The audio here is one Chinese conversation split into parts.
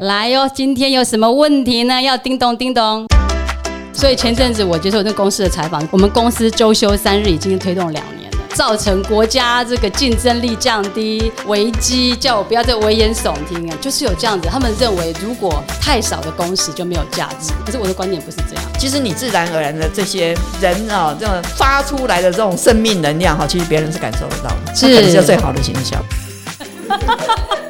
来哟，今天有什么问题呢？要叮咚叮咚。所以前阵子我接受那公司的采访，我们公司周休三日已经推动两年了，造成国家这个竞争力降低，危机叫我不要再危言耸听啊，就是有这样子。他们认为如果太少的工时就没有价值，可是我的观点不是这样。其实你自然而然的这些人啊，这种发出来的这种生命能量哈，其实别人是感受得到的，是这可能是最好的形象。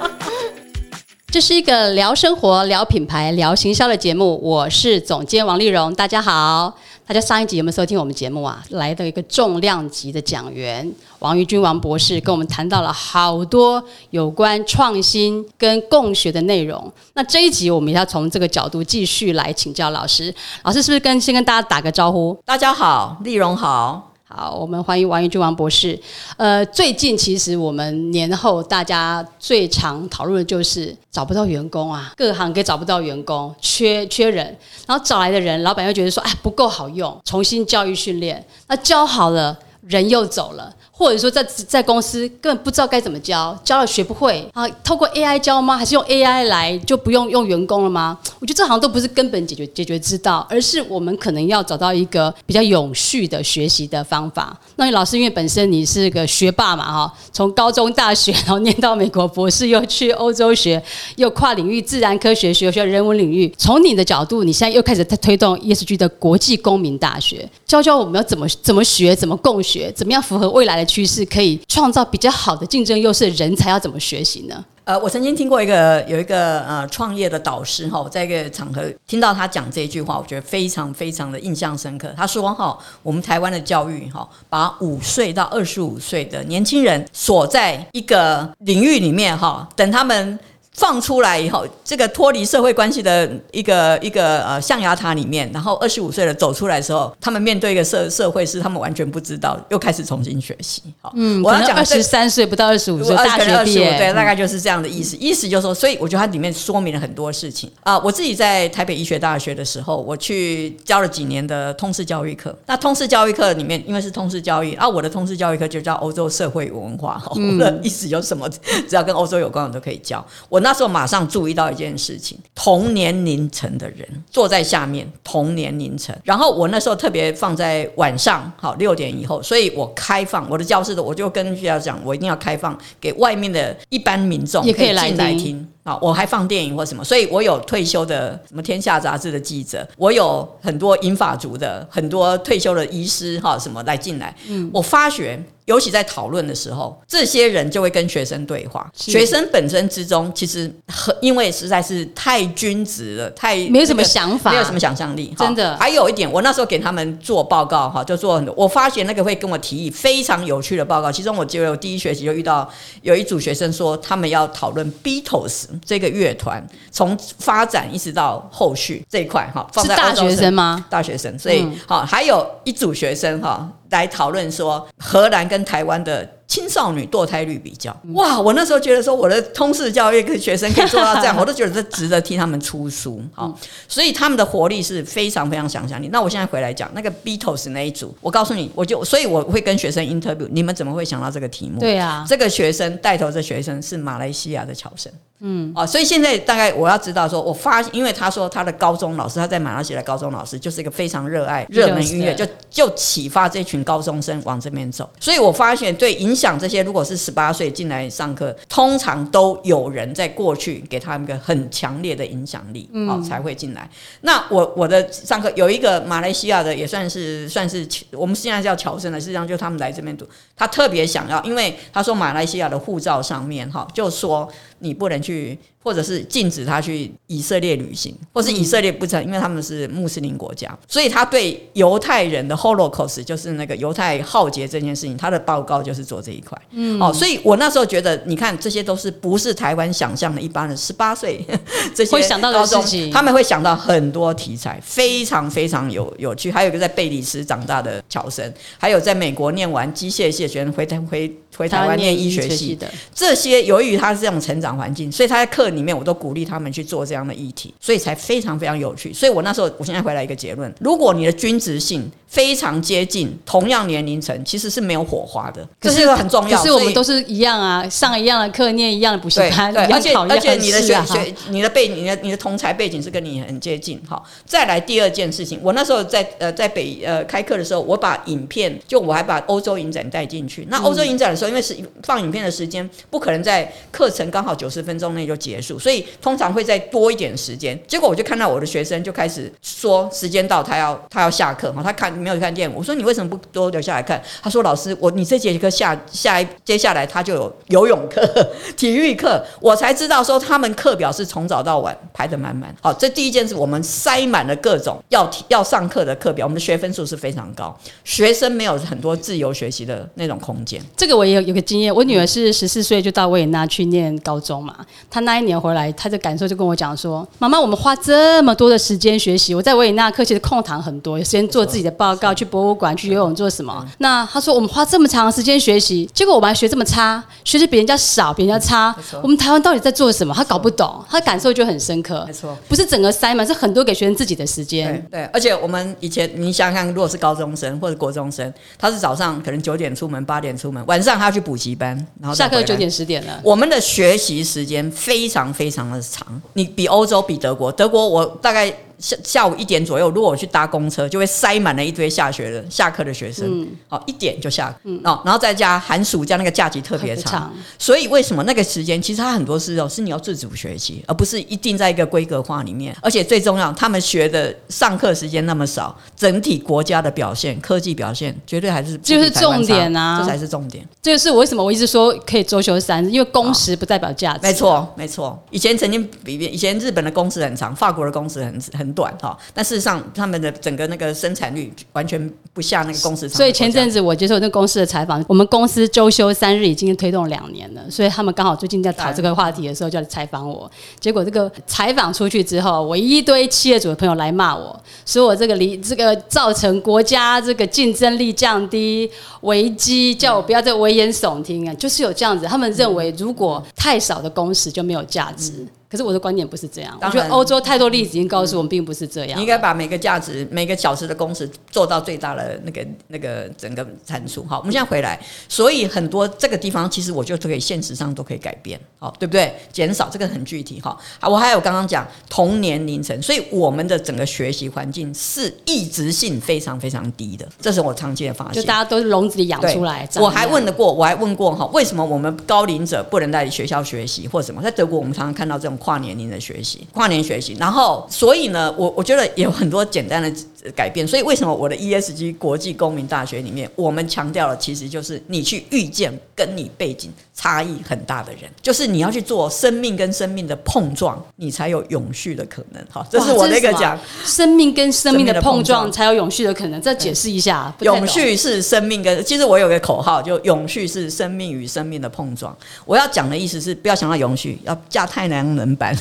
这是一个聊生活、聊品牌、聊行销的节目，我是总监王丽蓉，大家好。大家上一集有没有收听我们节目啊？来的一个重量级的讲员王玉君王博士，跟我们谈到了好多有关创新跟共学的内容。那这一集我们要从这个角度继续来请教老师。老师是不是跟先跟大家打个招呼？大家好，丽蓉好。好，我们欢迎王玉君王博士。呃，最近其实我们年后大家最常讨论的就是找不到员工啊，各行各业找不到员工，缺缺人，然后找来的人，老板又觉得说，哎，不够好用，重新教育训练，那教好了，人又走了。或者说在在公司根本不知道该怎么教，教了学不会啊？透过 AI 教吗？还是用 AI 来就不用用员工了吗？我觉得这好像都不是根本解决解决之道，而是我们可能要找到一个比较永续的学习的方法。那你老师因为本身你是个学霸嘛哈，从高中大学然后念到美国博士，又去欧洲学，又跨领域自然科学学学人文领域。从你的角度，你现在又开始在推动 ESG 的国际公民大学，教教我们要怎么怎么学，怎么共学，怎么样符合未来的。趋势可以创造比较好的竞争优势，人才要怎么学习呢？呃，我曾经听过一个有一个呃创业的导师哈，在一个场合听到他讲这一句话，我觉得非常非常的印象深刻。他说哈，我们台湾的教育哈，把五岁到二十五岁的年轻人锁在一个领域里面哈，等他们。放出来以后，这个脱离社会关系的一个一个呃象牙塔里面，然后二十五岁了走出来的时候，他们面对一个社社会是他们完全不知道，又开始重新学习。好，嗯，我要讲二十三岁不到二十五岁大学毕业，对，大概就是这样的意思。意思就是说，所以我觉得它里面说明了很多事情啊。我自己在台北医学大学的时候，我去教了几年的通识教育课。那通识教育课里面，因为是通识教育啊，我的通识教育课就叫欧洲社会文化。我的意思有什么，只要跟欧洲有关，我都可以教。我。那时候马上注意到一件事情：同年龄层的人坐在下面，同年龄层。然后我那时候特别放在晚上，好六点以后，所以我开放我的教室的，我就跟学校讲，我一定要开放给外面的一般民众也可以进来听啊。我还放电影或什么，所以我有退休的什么天下杂志的记者，我有很多银发族的很多退休的医师哈什么来进来。嗯，我发觉。尤其在讨论的时候，这些人就会跟学生对话。学生本身之中，其实很因为实在是太君子了，太没有什么想法，没有什么想象力。真的，还有一点，我那时候给他们做报告哈，就做很多。我发现那个会跟我提议非常有趣的报告。其中，我记得我第一学期就遇到有一组学生说，他们要讨论 Beatles 这个乐团从发展一直到后续这一块哈。是大学生吗？大学生，所以好，还有一组学生哈。来讨论说荷兰跟台湾的青少年堕胎率比较，哇！我那时候觉得说我的通识教育跟学生可以做到这样，我都觉得这值得替他们出书。好，所以他们的活力是非常非常想象力。那我现在回来讲那个 Beatles 那一组，我告诉你，我就所以我会跟学生 interview，你们怎么会想到这个题目？对啊，这个学生带头的学生是马来西亚的乔生。嗯，哦，所以现在大概我要知道说，我发，因为他说他的高中老师，他在马来西亚的高中老师就是一个非常热爱热门音乐，就就启发这群高中生往这边走。所以我发现，对影响这些，如果是十八岁进来上课，通常都有人在过去给他们一个很强烈的影响力，哦，才会进来。那我我的上课有一个马来西亚的，也算是算是我们现在叫侨生的，实际上就他们来这边读，他特别想要，因为他说马来西亚的护照上面哈，就说你不能。去，或者是禁止他去以色列旅行，或是以色列不成，因为他们是穆斯林国家，所以他对犹太人的 Holocaust 就是那个犹太浩劫这件事情，他的报告就是做这一块。嗯，哦，所以我那时候觉得，你看这些都是不是台湾想象的一般人十八岁 这些会想到的事情，他们会想到很多题材，非常非常有有趣。还有一个在贝里斯长大的乔森，还有在美国念完机械系学生回台回。回台湾念医学系的这些，由于他是这种成长环境，所以他在课里面我都鼓励他们去做这样的议题，所以才非常非常有趣。所以我那时候，我现在回来一个结论：如果你的均值性非常接近同样年龄层，其实是没有火花的。这是个很重要。可是我们都是一样啊，上一样的课，念一样的补习班，对，而且而且你的学学你的背景你的你的同才背景是跟你很接近。好，再来第二件事情，我那时候在呃在北呃开课的时候，我把影片就我还把欧洲影展带进去。那欧洲影展的时候，因为是放影片的时间不可能在课程刚好九十分钟内就结束，所以通常会再多一点时间。结果我就看到我的学生就开始说时间到，他要他要下课哈，他看没有看见我，说你为什么不多留下来看？他说老师，我你这节课下下一接下来他就有游泳课、体育课，我才知道说他们课表是从早到晚排得满满。好，这第一件事，我们塞满了各种要要上课的课表，我们的学分数是非常高，学生没有很多自由学习的那种空间。这个我也有有个经验，我女儿是十四岁就到维也纳去念高中嘛，她那一年回来，她的感受就跟我讲说：“妈妈，我们花这么多的时间学习，我在维也纳课其实空堂很多，有时间做自己的报告，去博物馆、去游泳做什么？那他说我们花这么长时间学习，结果我们还学这么差，学习比人家少，比人家差，我们台湾到底在做什么？他搞不懂，他感受就很深刻没。错。不是整个塞满，是很多给学生自己的时间。对对，而且我们以前你想想看，如果是高中生或者国中生，他是早上可能九点出门，八点出门，晚上他要去补习班，然后下课九。点十点了，我们的学习时间非常非常的长，你比欧洲比德国，德国我大概下下午一点左右，如果我去搭公车，就会塞满了一堆下学的下课的学生，好、一点就下，哦，然后再加寒暑假那个假期特别长，长所以为什么那个时间其实它很多是哦，是你要自主学习，而不是一定在一个规格化里面。而且最重要，他们学的上课时间那么少，整体国家的表现、科技表现绝对还是就是重点差啊这才是重点。这个是我为什么我一直说可以周休三日，因为工时不代表价值。没错，没错。以前曾经比以前日本的工时很长，法国的工时很很短哈，但事实上他们的整个那个生产率完全不下那个工时长的国家。所以前阵子我接受那公司的采访，我们公司周休三日已经推动两年了，所以他们刚好最近在讨这个话题的时候就来采访我。结果这个采访出去之后，我一堆企业主的朋友来骂我，说我这个离这个造成国家这个竞争力降低危机，叫我不要再危言耸听啊，就是有这样子。他们认为如果太少的工时就没有价值。可是我的观点不是这样，我觉得欧洲太多例子已经告诉我们，并不是这样你应。该把每个价值、每个小时的工时做到最大的那个、那个整个产出。好，我们现在回来，所以很多这个地方其实我就可以现实上都可以改变，好，对不对？减少这个很具体哈。好，我还有刚刚讲同年凌晨，所以我们的整个学习环境是一直性非常非常低的，这是我长期的发现。就大家都是笼子里养出来。我还问了过，我还问过哈，为什么我们高龄者不能在学校学习或什么？在德国，我们常常看到这种跨年龄的学习，跨年学习。然后，所以呢，我我觉得有很多简单的改变。所以，为什么我的 ESG 国际公民大学里面，我们强调的其实就是你去遇见跟你背景差异很大的人，就是你要去做生命跟生命的碰撞，你才有永续的可能。哈，这是我那个讲。生命跟生命的碰撞撞才有永续的可能。再解释一下，永续是生命跟，其实我有个口号，就永续是生命与生命的碰撞。我要讲的意思是，不要想到永续，要架太阳能板，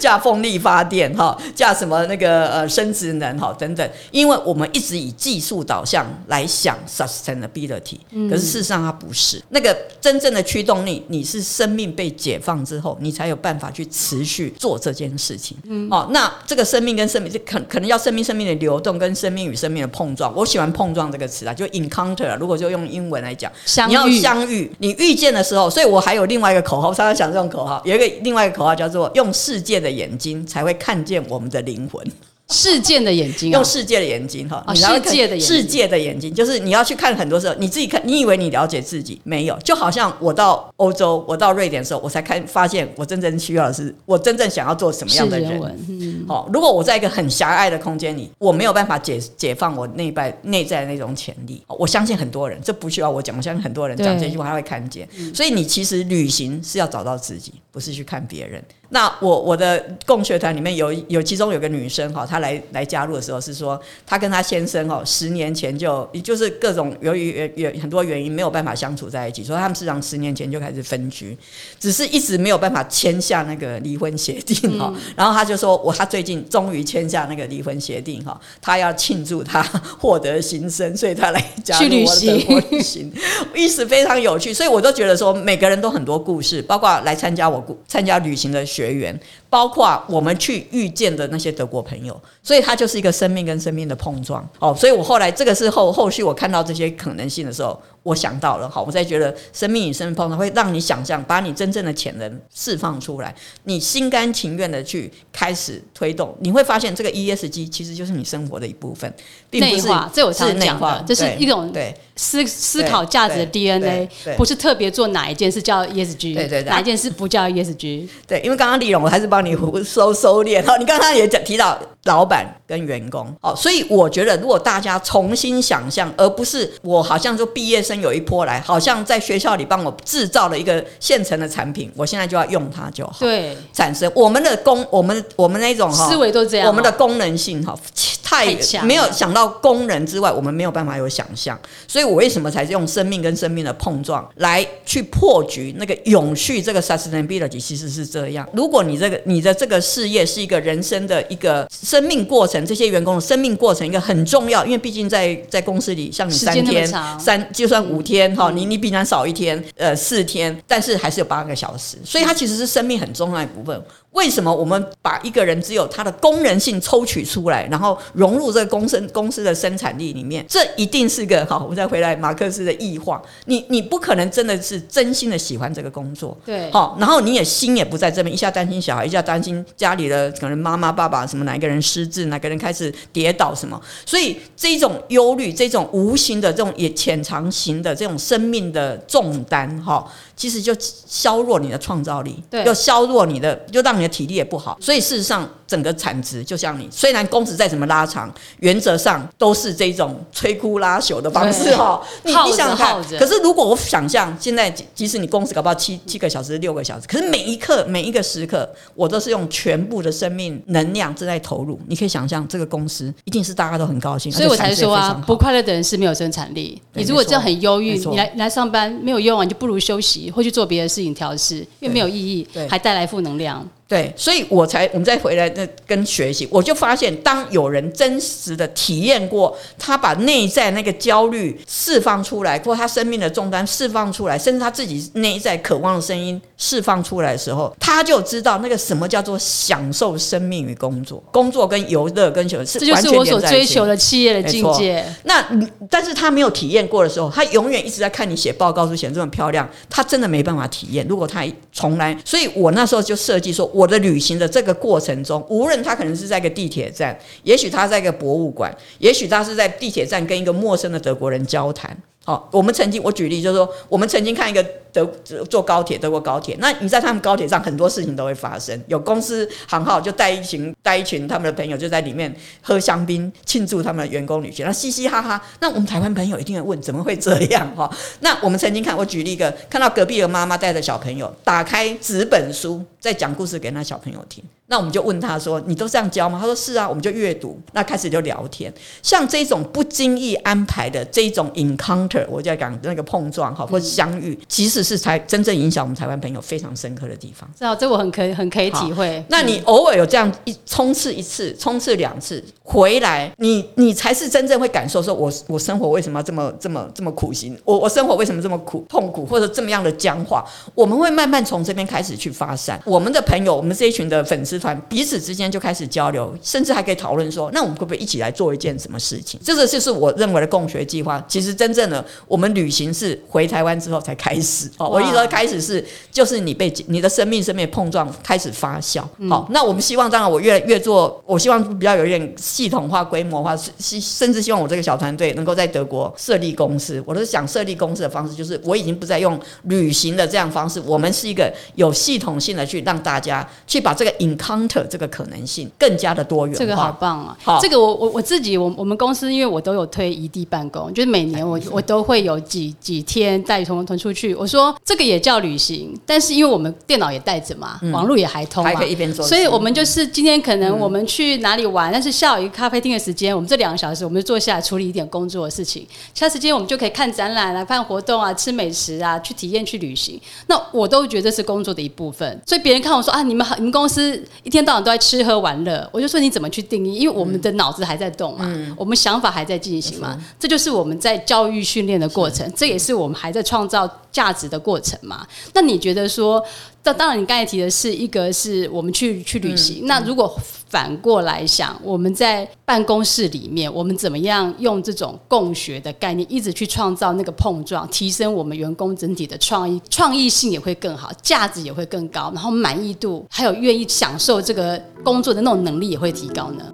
架风力发电，哈，架什么那个呃生殖能，哈等等。因为我们一直以技术导向来想 sustainability，可是事实上它不是。那个真正的驱动力，你是生命被解放之后，你才有办法去持续做这件事情。哦，那这个生命跟生命，这可可能要生命生命的流动跟生命与生命的碰撞。我喜欢碰撞这个词啊，就 encounter 啊。如果就用英文来讲，你要相遇，你遇见的时候，所以我还有另外一个口号，我常常讲这种口号，有一个另外一个口号叫做“用世界的眼睛才会看见我们的灵魂”。事件的眼睛啊用，世界的眼睛哈，世界的眼睛世界的眼睛，就是你要去看很多时候，你自己看，你以为你了解自己，没有，就好像我到欧洲，我到瑞典的时候，我才看发现我真正需要的是，我真正想要做什么样的人。好，嗯，哦，如果我在一个很狭隘的空间里，我没有办法解解放我内在内在的那种潜力。哦我相信很多人，这不需要我讲，我相信很多人讲这句话他会看见。所以你其实旅行是要找到自己，不是去看别人。那我我的共学团里面有有其中有个女生哈，她来来加入的时候是说，她跟她先生哦，十年前就就是各种由于有有很多原因没有办法相处在一起，所以他们实际上十年前就开始分居，只是一直没有办法签下那个离婚协定哈。然后她就说，我她最近终于签下那个离婚协定哈，她要庆祝她获得新生，所以她来加入我的旅行，意思非常有趣，所以我都觉得说每个人都很多故事，包括来参加我故参加旅行的学员，包括我们去遇见的那些德国朋友，所以它就是一个生命跟生命的碰撞。哦，所以我后来这个是后后续我看到这些可能性的时候，我想到了，好，我才觉得生命与生命碰撞会让你想象，把你真正的潜能释放出来，你心甘情愿的去开始推动，你会发现这个 ESG 其实就是你生活的一部分，并不是这我常讲的，这是一种对。思思考价值的 DNA 不是特别做哪一件事叫 ESG，对对，哪一件事不叫 ESG？对，因为刚刚李勇我还是帮你收收敛好。你刚刚也讲提到老板跟员工哦，所以我觉得如果大家重新想象，而不是我好像说毕业生有一波来，好像在学校里帮我制造了一个现成的产品，我现在就要用它就好。对，产生我们的功，我们我们那种哈思维都这样，我们的功能性哈太没有想到功能之外，我们没有办法有想象，所以。我为什么才是用生命跟生命的碰撞来去破局？那个永续这个 sustainability 其实是这样。如果你这个你的这个事业是一个人生的一个生命过程，这些员工的生命过程一个很重要，因为毕竟在在公司里，像你三天三就算五天哈，你你比人少一天，呃四天，但是还是有八个小时，所以它其实是生命很重要一部分。为什么我们把一个人只有他的功能性抽取出来，然后融入这个公司公司的生产力里面？这一定是个好。我们再回来马克思的异化，你你不可能真的是真心的喜欢这个工作，对，好，然后你也心也不在这边，一下担心小孩，一下担心家里的可能妈妈爸爸什么哪一个人失智，哪个人开始跌倒什么，所以这种忧虑，这种无形的这种也潜藏型的这种生命的重担，哈。其实就削弱你的创造力，对，又削弱你的，就让你的体力也不好。所以事实上，整个产值就像你，虽然工时再怎么拉长，原则上都是这种摧枯拉朽的方式哈。你你想看，可是如果我想象现在，即使你工时搞不好七七个小时、六个小时，可是每一刻、每一个时刻，我都是用全部的生命能量正在投入。你可以想象，这个公司一定是大家都很高兴。所以我才说啊，不快乐的人是没有生产力。你如果这样很忧郁，你来来上班没有用啊，你就不如休息。或去做别的事情调试，因为没有意义，还带来负能量。对，所以我才我们再回来那跟学习，我就发现，当有人真实的体验过，他把内在那个焦虑释放出来，或他生命的重担释放出来，甚至他自己内在渴望的声音释放出来的时候，他就知道那个什么叫做享受生命与工作，工作跟游乐跟求是，这就是我所追求的企业的境界。那但是他没有体验过的时候，他永远一直在看你写报告书写这么漂亮，他真的没办法体验。如果他从来，所以我那时候就设计说。我的旅行的这个过程中，无论他可能是在一个地铁站，也许他在一个博物馆，也许他是在地铁站跟一个陌生的德国人交谈。好，我们曾经我举例就是说，我们曾经看一个。德坐高铁，德国高铁。那你在他们高铁上，很多事情都会发生。有公司行号就带一群带一群他们的朋友，就在里面喝香槟庆祝他们的员工旅行，那嘻嘻哈哈。那我们台湾朋友一定会问，怎么会这样？哈，那我们曾经看，我举例一个，看到隔壁的妈妈带着小朋友打开纸本书，在讲故事给那小朋友听。那我们就问他说：“你都这样教吗？”他说：“是啊。”我们就阅读，那开始就聊天。像这种不经意安排的这种 encounter，我在讲那个碰撞哈，或者相遇，其实。是才真正影响我们台湾朋友非常深刻的地方。是啊这我很可以很可以体会。那你偶尔有这样一冲刺一次，冲刺两次回来，你你才是真正会感受说，我我生活为什么要这么这么这么苦心？我我生活为什么这么苦痛苦，或者这么样的僵化？我们会慢慢从这边开始去发散。我们的朋友，我们这一群的粉丝团彼此之间就开始交流，甚至还可以讨论说，那我们会不会一起来做一件什么事情？这个就是我认为的共学计划。其实真正的我们旅行是回台湾之后才开始。哦，我一直开始是，就是你被你的生命生命碰撞开始发酵。好，那我们希望，当然我越越做，我希望比较有一点系统化、规模化，是甚至希望我这个小团队能够在德国设立公司。我都是想设立公司的方式，就是我已经不再用旅行的这样方式，我们是一个有系统性的去让大家去把这个 encounter 这个可能性更加的多元化。这个好棒啊！好，这个我我我自己，我我们公司因为我都有推异地办公，就是每年我我都会有几几天带同同出去。我说。这个也叫旅行，但是因为我们电脑也带着嘛，网络也还通，还可以一边做，所以我们就是今天可能我们去哪里玩，但是下午一个咖啡厅的时间，我们这两个小时我们就坐下来处理一点工作的事情，其他时间我们就可以看展览、啊看活动啊、吃美食啊、去体验、去旅行。那我都觉得是工作的一部分，所以别人看我说啊，你们好，你们公司一天到晚都在吃喝玩乐。我就说你怎么去定义？因为我们的脑子还在动嘛，我们想法还在进行嘛，这就是我们在教育训练的过程，这也是我们还在创造价值的过程嘛。那你觉得说？那当然，你刚才提的是一个是我们去去旅行。那如果反过来想，我们在办公室里面，我们怎么样用这种共学的概念，一直去创造那个碰撞，提升我们员工整体的创意，创意性也会更好，价值也会更高，然后满意度还有愿意享受这个工作的那种能力也会提高呢？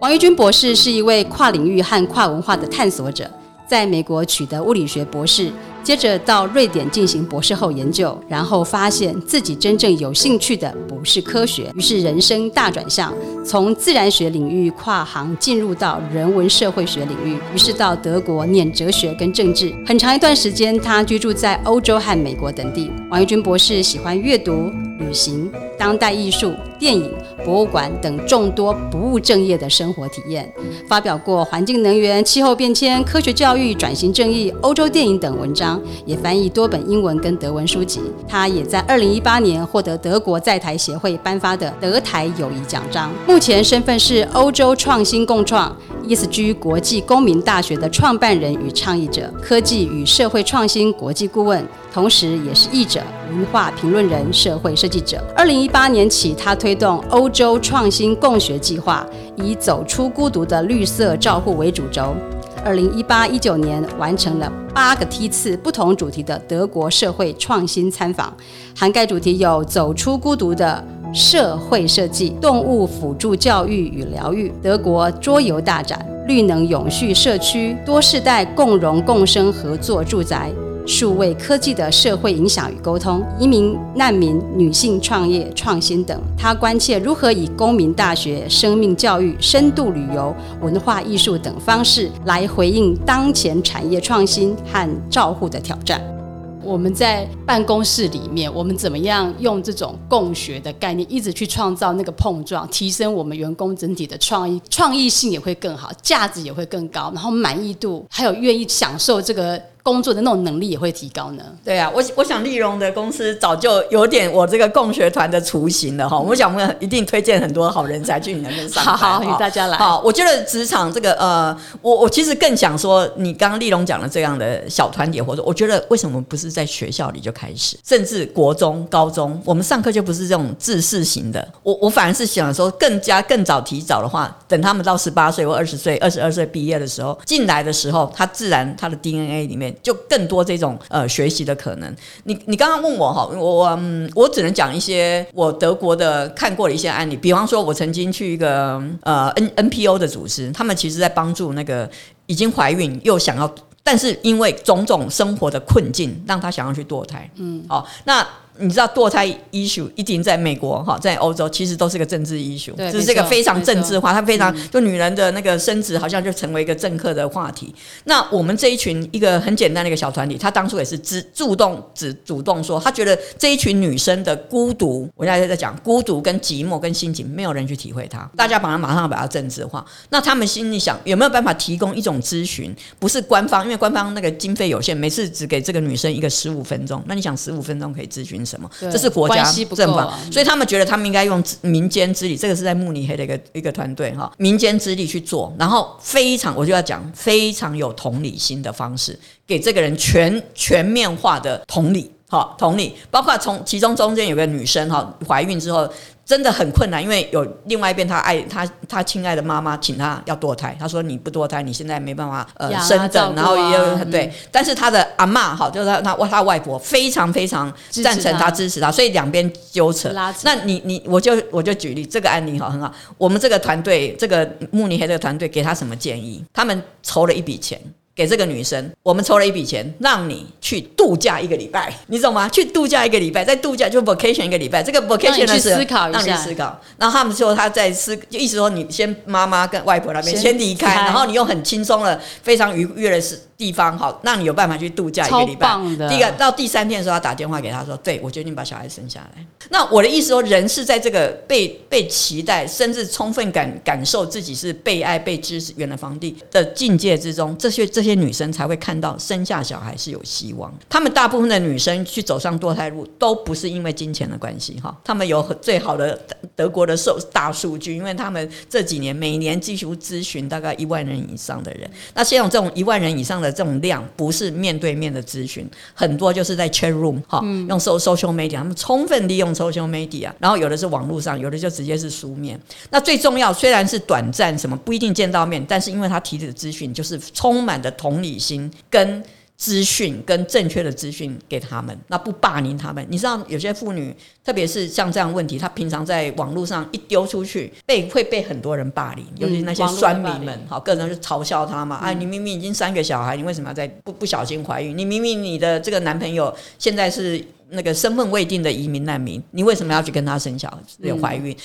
王玉军博士是一位跨领域和跨文化的探索者，在美国取得物理学博士。接着到瑞典进行博士后研究，然后发现自己真正有兴趣的不是科学，于是人生大转向，从自然学领域跨行进入到人文社会学领域，于是到德国念哲学跟政治。很长一段时间，他居住在欧洲和美国等地。王玉军博士喜欢阅读、旅行、当代艺术、电影、博物馆等众多不务正业的生活体验，发表过环境能源、气候变迁、科学教育、转型正义、欧洲电影等文章。也翻译多本英文跟德文书籍。他也在二零一八年获得德国在台协会颁发的德台友谊奖章。目前身份是欧洲创新共创 ESG 国际公民大学的创办人与倡议者，科技与社会创新国际顾问，同时也是译者、文化评论人、社会设计者。二零一八年起，他推动欧洲创新共学计划，以走出孤独的绿色照护为主轴。二零一八一九年完成了八个梯次不同主题的德国社会创新参访，涵盖主题有走出孤独的社会设计、动物辅助教育与疗愈、德国桌游大展、绿能永续社区、多世代共荣共生合作住宅。数位科技的社会影响与沟通、移民难民、女性创业创新等，他关切如何以公民大学、生命教育、深度旅游、文化艺术等方式来回应当前产业创新和照护的挑战。我们在办公室里面，我们怎么样用这种共学的概念，一直去创造那个碰撞，提升我们员工整体的创意，创意性也会更好，价值也会更高，然后满意度还有愿意享受这个。工作的那种能力也会提高呢。对啊，我我想丽荣的公司早就有点我这个共学团的雏形了哈。我想我们一定推荐很多好人才去你那边上班。好，与大家来。好，我觉得职场这个呃，我我其实更想说，你刚刚丽荣讲的这样的小团体活动，我觉得为什么不是在学校里就开始，甚至国中、高中，我们上课就不是这种自视型的。我我反而是想说，更加更早提早的话，等他们到十八岁或二十岁、二十二岁毕业的时候进来的时候，他自然他的 DNA 里面。就更多这种呃学习的可能。你你刚刚问我哈，我嗯，我只能讲一些我德国的看过的一些案例。比方说，我曾经去一个呃 N NPO 的组织，他们其实在帮助那个已经怀孕又想要，但是因为种种生活的困境，让他想要去堕胎。嗯，好，那。你知道堕胎 issue 一定在美国哈，在欧洲其实都是个政治 issue，这是一个非常政治化，它非常就女人的那个生殖好像就成为一个政客的话题。那我们这一群一个很简单的一个小团体，他当初也是只主动只主动说，他觉得这一群女生的孤独，我现在在讲孤独跟寂寞跟心情，没有人去体会它，大家把它马上把它政治化。那他们心里想有没有办法提供一种咨询，不是官方，因为官方那个经费有限，每次只给这个女生一个十五分钟，那你想十五分钟可以咨询？什么？这是国家政府，所以他们觉得他们应该用民间之力。这个是在慕尼黑的一个一个团队哈，民间之力去做，然后非常我就要讲非常有同理心的方式，给这个人全全面化的同理，好同理，包括从其中中间有个女生哈，怀孕之后。真的很困难，因为有另外一边，他爱他他亲爱的妈妈请他要堕胎，他说你不堕胎，你现在没办法呃生等，然后也对，但是他的阿妈哈，就是他他他外婆非常非常赞成他支持他，所以两边纠扯。那你你我就我就举例这个案例哈很好，我们这个团队这个慕尼黑这个团队给他什么建议？他们筹了一笔钱。给这个女生，我们筹了一笔钱，让你去度假一个礼拜，你懂吗？去度假一个礼拜，在度假就 vacation 一个礼拜，这个 vacation 的是让你思考。然后他们说他在思，就意思说你先妈妈跟外婆那边先离开，然后你用很轻松的、非常愉悦的事。地方好，让你有办法去度假一个礼拜。第一个到第三天的时候，他打电话给他说：“对我决定把小孩生下来。”那我的意思说，人是在这个被被期待，甚至充分感感受自己是被爱、被支持、原来房地的境界之中，这些这些女生才会看到生下小孩是有希望。她们大部分的女生去走上堕胎路，都不是因为金钱的关系哈，她们有最好的德国的数大数据，因为他们这几年每年几乎咨询大概一万人以上的人。那像这种一万人以上的这种量，不是面对面的咨询，很多就是在 chat room 哈，用 so social media，他们充分利用 social media，然后有的是网络上，有的就直接是书面。那最重要，虽然是短暂，什么不一定见到面，但是因为他提的资讯就是充满的同理心跟。资讯跟正确的资讯给他们，那不霸凌他们。你知道有些妇女，特别是像这样问题，她平常在网络上一丢出去，被会被很多人霸凌，尤其那些酸民们，好，个人就嘲笑她嘛。啊，你明明已经三个小孩，你为什么要在不不小心怀孕？你明明你的这个男朋友现在是那个身份未定的移民难民，你为什么要去跟他生小有怀孕？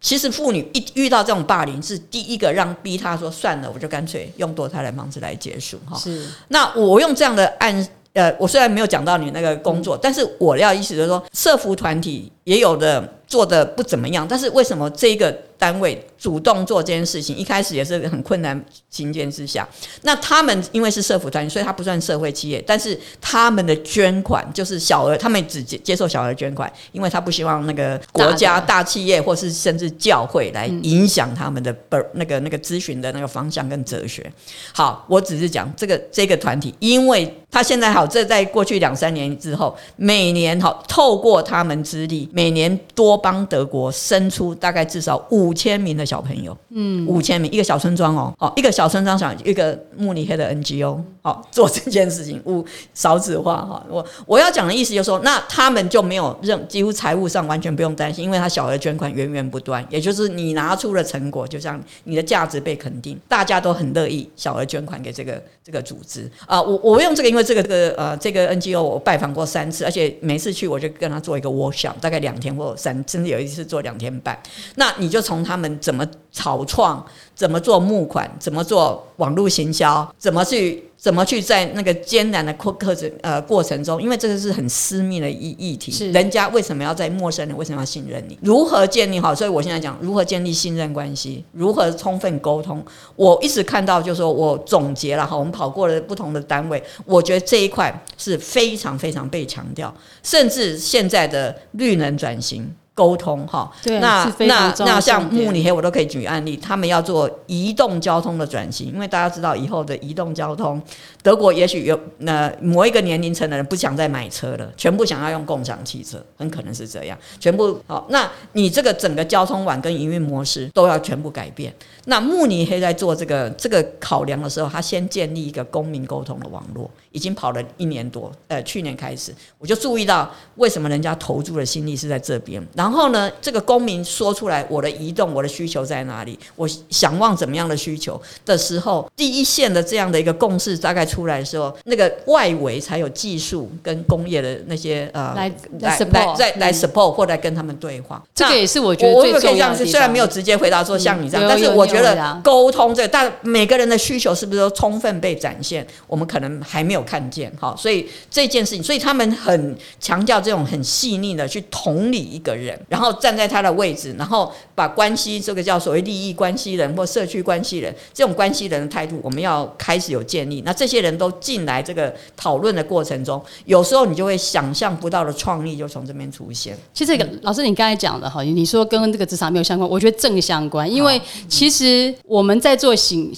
其实妇女一遇到这种霸凌，是第一个让逼她说算了，我就干脆用堕胎的方式来结束哈。是，那我用这样的案，呃，我虽然没有讲到你那个工作，但是我要意思就是说，社服团体也有的。做的不怎么样，但是为什么这个单位主动做这件事情？一开始也是很困难情节之下，那他们因为是社福团体，所以他不算社会企业，但是他们的捐款就是小额，他们只接接受小额捐款，因为他不希望那个国家大企业或是甚至教会来影响他们的本那个那个咨询的那个方向跟哲学。好，我只是讲这个这个团体，因为他现在好，这在过去两三年之后，每年好透过他们之力，每年多。帮德国生出大概至少五千名的小朋友，嗯，五千名一个小村庄哦，哦，一个小村庄想一个慕尼黑的 NGO，好做这件事情，五少子化哈。我我要讲的意思就是说，那他们就没有任几乎财务上完全不用担心，因为他小额捐款源源不断，也就是你拿出了成果，就像你的价值被肯定，大家都很乐意小额捐款给这个这个组织啊。我我用这个，因为这个这个呃这个 NGO 我拜访过三次，而且每次去我就跟他做一个 workshop，大概两天或三。甚至有一次做两天半，那你就从他们怎么草创、怎么做募款、怎么做网络行销、怎么去。怎么去在那个艰难的过课程呃过程中，因为这个是很私密的议议题，是人家为什么要在陌生人为什么要信任你？如何建立好？所以我现在讲如何建立信任关系，如何充分沟通。我一直看到，就是说我总结了哈，我们跑过了不同的单位，我觉得这一块是非常非常被强调，甚至现在的绿能转型。沟通哈，那那那像慕尼黑，我都可以举案例，他们要做移动交通的转型，因为大家知道以后的移动交通，德国也许有那某一个年龄层的人不想再买车了，全部想要用共享汽车，很可能是这样，全部好，那你这个整个交通网跟营运模式都要全部改变。那慕尼黑在做这个这个考量的时候，他先建立一个公民沟通的网络，已经跑了一年多，呃，去年开始，我就注意到为什么人家投注的心力是在这边，然后。呢，这个公民说出来我的移动，我的需求在哪里？我想望怎么样的需求的时候，第一线的这样的一个共识大概出来的时候，那个外围才有技术跟工业的那些呃来来来再来 support 或来跟他们对话。这个也是我觉得最重要的。虽然没有直接回答说像你这样，但是我觉得沟通这，但每个人的需求是不是都充分被展现？我们可能还没有看见哈。所以这件事情，所以他们很强调这种很细腻的去同理一个人。然后站在他的位置，然后把关系这个叫所谓利益关系人或社区关系人这种关系人的态度，我们要开始有建立。那这些人都进来这个讨论的过程中，有时候你就会想象不到的创意就从这边出现。其实，老师你刚才讲的哈，你说跟这个职场没有相关，我觉得正相关，因为其实我们在做行。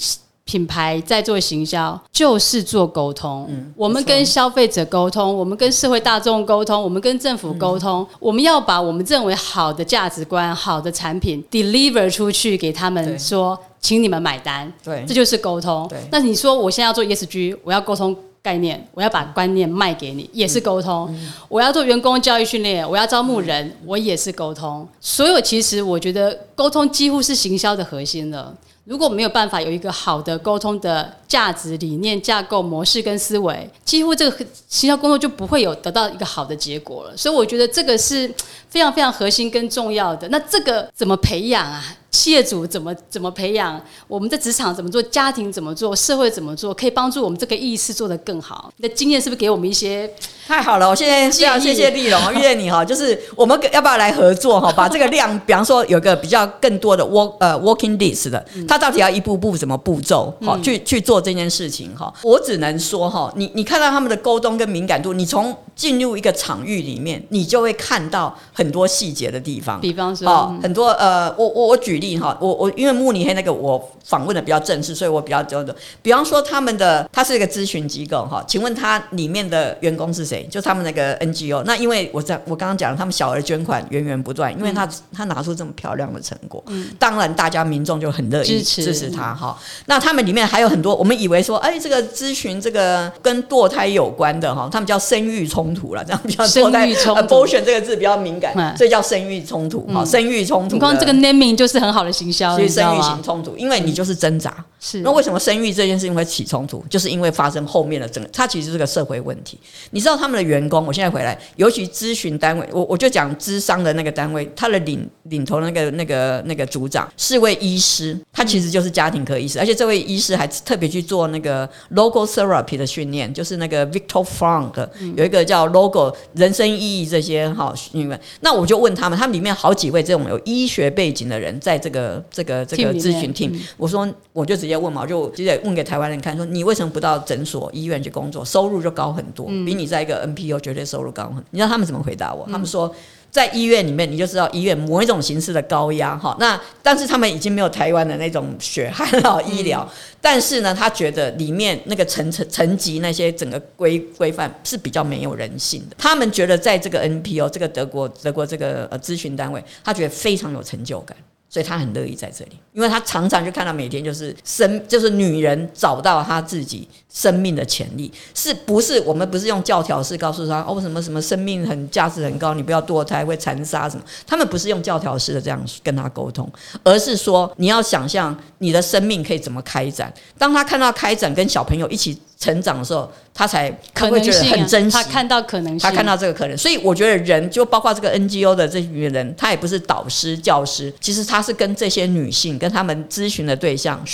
品牌在做行销，就是做沟通。我们跟消费者沟通，我们跟社会大众沟通，我们跟政府沟通。我们要把我们认为好的价值观、好的产品 deliver 出去给他们，说，请你们买单。对，这就是沟通。那你说，我现在要做 ESG，我要沟通概念，我要把观念卖给你，也是沟通。我要做员工教育训练，我要招募人，我也是沟通。所有其实，我觉得沟通几乎是行销的核心了。如果没有办法有一个好的沟通的价值理念架构模式跟思维，几乎这个行销工作就不会有得到一个好的结果了。所以我觉得这个是非常非常核心跟重要的。那这个怎么培养啊？企业主怎么怎么培养？我们在职场怎么做？家庭怎么做？社会怎么做？可以帮助我们这个意识做得更好？你的经验是不是给我们一些太好了，我现在非常谢谢丽蓉，谢谢你哈。就是我们要不要来合作哈？把这个量，比方说有个比较更多的 work 呃 working list 的，他到底要一步步什么步骤哈去去做这件事情哈？我只能说哈，你你看到他们的沟通跟敏感度，你从进入一个场域里面，你就会看到很多细节的地方。比方说，很多呃，我我我举例哈，我我因为慕尼黑那个我访问的比较正式，所以我比较多的，比方说他们的，他是一个咨询机构哈，请问他里面的员工是谁？就他们那个。NGO，那因为我在我刚刚讲了，他们小额捐款源源不断，因为他他拿出这么漂亮的成果，当然大家民众就很乐意支持他哈。那他们里面还有很多，我们以为说，哎，这个咨询这个跟堕胎有关的哈，他们叫生育冲突了，这样比较生育冲突，abortion 这个字比较敏感，所以叫生育冲突哈，生育冲突。光这个 naming 就是很好的行销，所以生育型冲突，因为你就是挣扎。是那为什么生育这件事情会起冲突？就是因为发生后面的整个，它其实是个社会问题。你知道他们的员工，我现在回来，尤其咨询单位，我我就讲咨商的那个单位，他的领领头那个那个那个组长是位医师，他其实就是家庭科医师，而且这位医师还特别去做那个 logo therapy 的训练，就是那个 Victor Frank 有一个叫 logo 人生意义这些哈，你们。那我就问他们，他们里面好几位这种有医学背景的人在这个这个这个咨询 team，我说我就直接。问嘛，就直接问给台湾人看，说你为什么不到诊所、医院去工作，收入就高很多，比你在一个 NPO 绝对收入高。你知道他们怎么回答我？他们说，在医院里面，你就知道医院某一种形式的高压哈。那但是他们已经没有台湾的那种血汗了医疗，但是呢，他觉得里面那个层层层级那些整个规规范是比较没有人性的。他们觉得在这个 NPO 这个德国德国这个呃咨询单位，他觉得非常有成就感。所以他很乐意在这里，因为他常常就看到每天就是生，就是女人找到她自己生命的潜力，是不是？我们不是用教条式告诉他哦，什么什么生命很价值很高，你不要堕胎会残杀什么？他们不是用教条式的这样跟他沟通，而是说你要想象你的生命可以怎么开展。当他看到开展跟小朋友一起。成长的时候，他才可能觉得很珍惜。他看到可能性，他看到这个可能，所以我觉得人就包括这个 NGO 的这群人，他也不是导师、教师，其实他是跟这些女性、跟他们咨询的对象、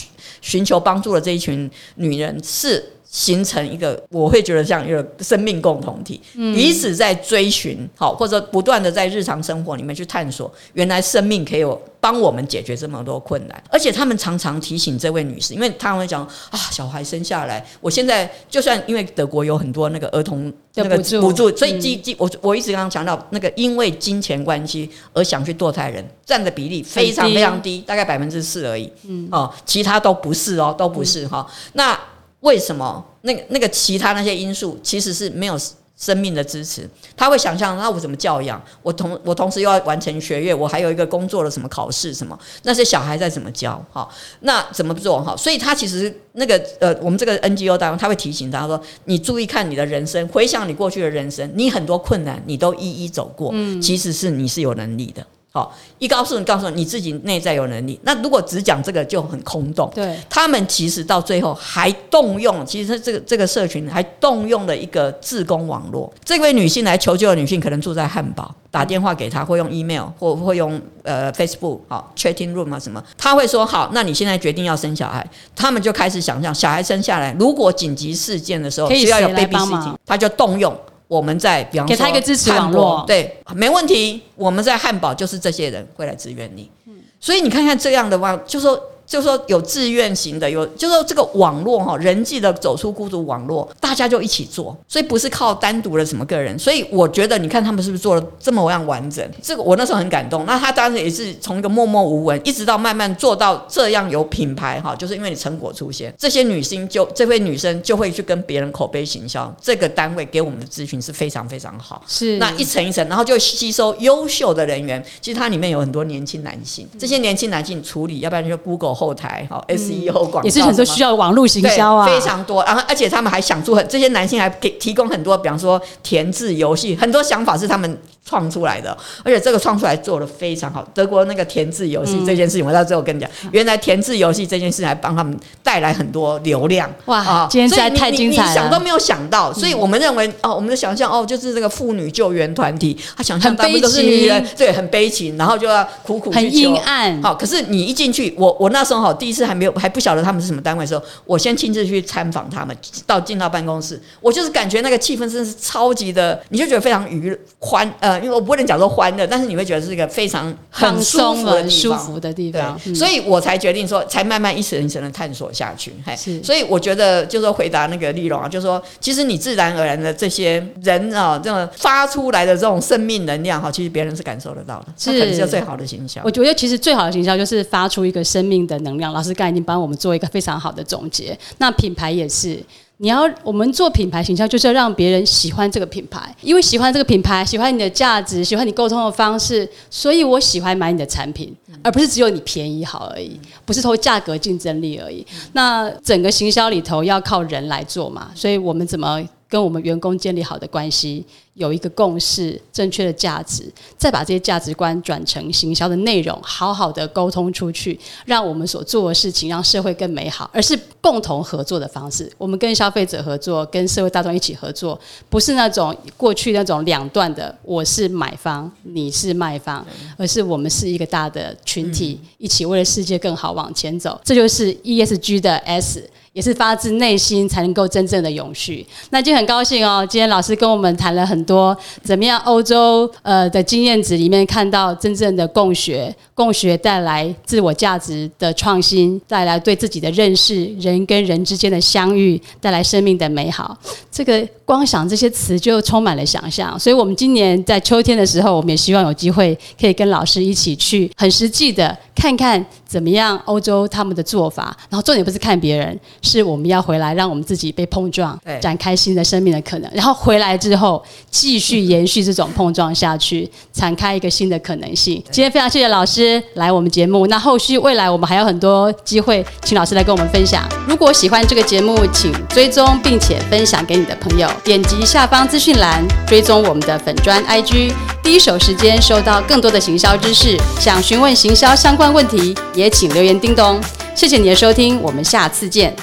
寻求帮助的这一群女人是。形成一个，我会觉得像一个生命共同体，彼此在追寻，好或者不断的在日常生活里面去探索，原来生命可以有帮我们解决这么多困难。而且他们常常提醒这位女士，因为他们会讲啊，小孩生下来，我现在就算因为德国有很多那个儿童那个补助，所以基基我我一直刚刚强调那个因为金钱关系而想去堕胎人占的比例非常非常低，大概百分之四而已。嗯哦，其他都不是哦，都不是哈。那为什么那个那个其他那些因素其实是没有生命的支持？他会想象，那我怎么教养？我同我同时又要完成学业，我还有一个工作的什么考试什么？那些小孩在怎么教？哈，那怎么做？哈，所以他其实那个呃，我们这个 NGO 当中他会提醒他说：你注意看你的人生，回想你过去的人生，你很多困难你都一一走过，嗯其实是你是有能力的。好，一告诉你，告诉你，你自己内在有能力。那如果只讲这个就很空洞。对，他们其实到最后还动用，其实这个这个社群还动用了一个自工网络。这位女性来求救的女性，可能住在汉堡，打电话给她，会用 email 或会用呃 Facebook 好 chatting room 啊什么。他会说好，那你现在决定要生小孩，他们就开始想象小孩生下来，如果紧急事件的时候需要有 baby 他就动用。我们在比方说，给他一个支持网络，对，没问题。我们在汉堡就是这些人会来支援你，所以你看看这样的话，就说。就说有志愿型的，有就说这个网络哈，人际的走出孤独网络，大家就一起做，所以不是靠单独的什么个人。所以我觉得，你看他们是不是做的这么样完整？这个我那时候很感动。那他当时也是从一个默默无闻，一直到慢慢做到这样有品牌哈，就是因为你成果出现，这些女星就这位女生就会去跟别人口碑行销。这个单位给我们的咨询是非常非常好，是那一层一层，然后就吸收优秀的人员。其实它里面有很多年轻男性，这些年轻男性处理，要不然就 Google 后台好。SEO 广告也是很多需要网络行销啊，非常多。然后，而且他们还想出很这些男性还给提供很多，比方说填字游戏，很多想法是他们创出来的。而且这个创出来做的非常好。德国那个填字游戏这件事情，我到最后跟你讲，原来填字游戏这件事还帮他们带来很多流量。哇，今天实在太精彩了，想都没有想到。所以我们认为哦，我们的想象哦，就是这个妇女救援团体，他想象大部分都是女人，对，很悲情，然后就要苦苦很阴暗。好，可是你一进去，我我那时候。时候哈，第一次还没有还不晓得他们是什么单位的时候，我先亲自去参访他们，到进到办公室，我就是感觉那个气氛真的是超级的，你就觉得非常愉欢呃，因为我不能讲说欢乐，但是你会觉得是一个非常很舒服的舒服的地方，所以我才决定说，才慢慢一层一层的探索下去。嘿，所以我觉得就是说回答那个丽蓉啊，就是说，其实你自然而然的这些人啊，这种发出来的这种生命能量哈，其实别人是感受得到的，是可能是最好的形象。我觉得其实最好的形象就是发出一个生命的能量。老师刚才已经帮我们做一个非常好的总结，那品牌也是。你要我们做品牌形象，就是要让别人喜欢这个品牌，因为喜欢这个品牌，喜欢你的价值，喜欢你沟通的方式，所以我喜欢买你的产品，而不是只有你便宜好而已，不是投价格竞争力而已。那整个行销里头要靠人来做嘛，所以我们怎么跟我们员工建立好的关系？有一个共识，正确的价值，再把这些价值观转成行销的内容，好好的沟通出去，让我们所做的事情让社会更美好，而是共同合作的方式。我们跟消费者合作，跟社会大众一起合作，不是那种过去那种两段的，我是买方，你是卖方，而是我们是一个大的群体，一起为了世界更好往前走。这就是 ESG 的 S。也是发自内心才能够真正的永续。那就很高兴哦，今天老师跟我们谈了很多，怎么样欧洲呃的经验值里面看到真正的共学，共学带来自我价值的创新，带来对自己的认识，人跟人之间的相遇，带来生命的美好。这个光想这些词就充满了想象。所以我们今年在秋天的时候，我们也希望有机会可以跟老师一起去很实际的看看怎么样欧洲他们的做法。然后重点不是看别人。是我们要回来，让我们自己被碰撞，展开新的生命的可能。然后回来之后，继续延续这种碰撞下去，展开一个新的可能性。今天非常谢谢老师来我们节目。那后续未来我们还有很多机会，请老师来跟我们分享。如果喜欢这个节目，请追踪并且分享给你的朋友。点击下方资讯栏，追踪我们的粉砖 IG，第一手时间收到更多的行销知识。想询问行销相关问题，也请留言叮咚。谢谢你的收听，我们下次见。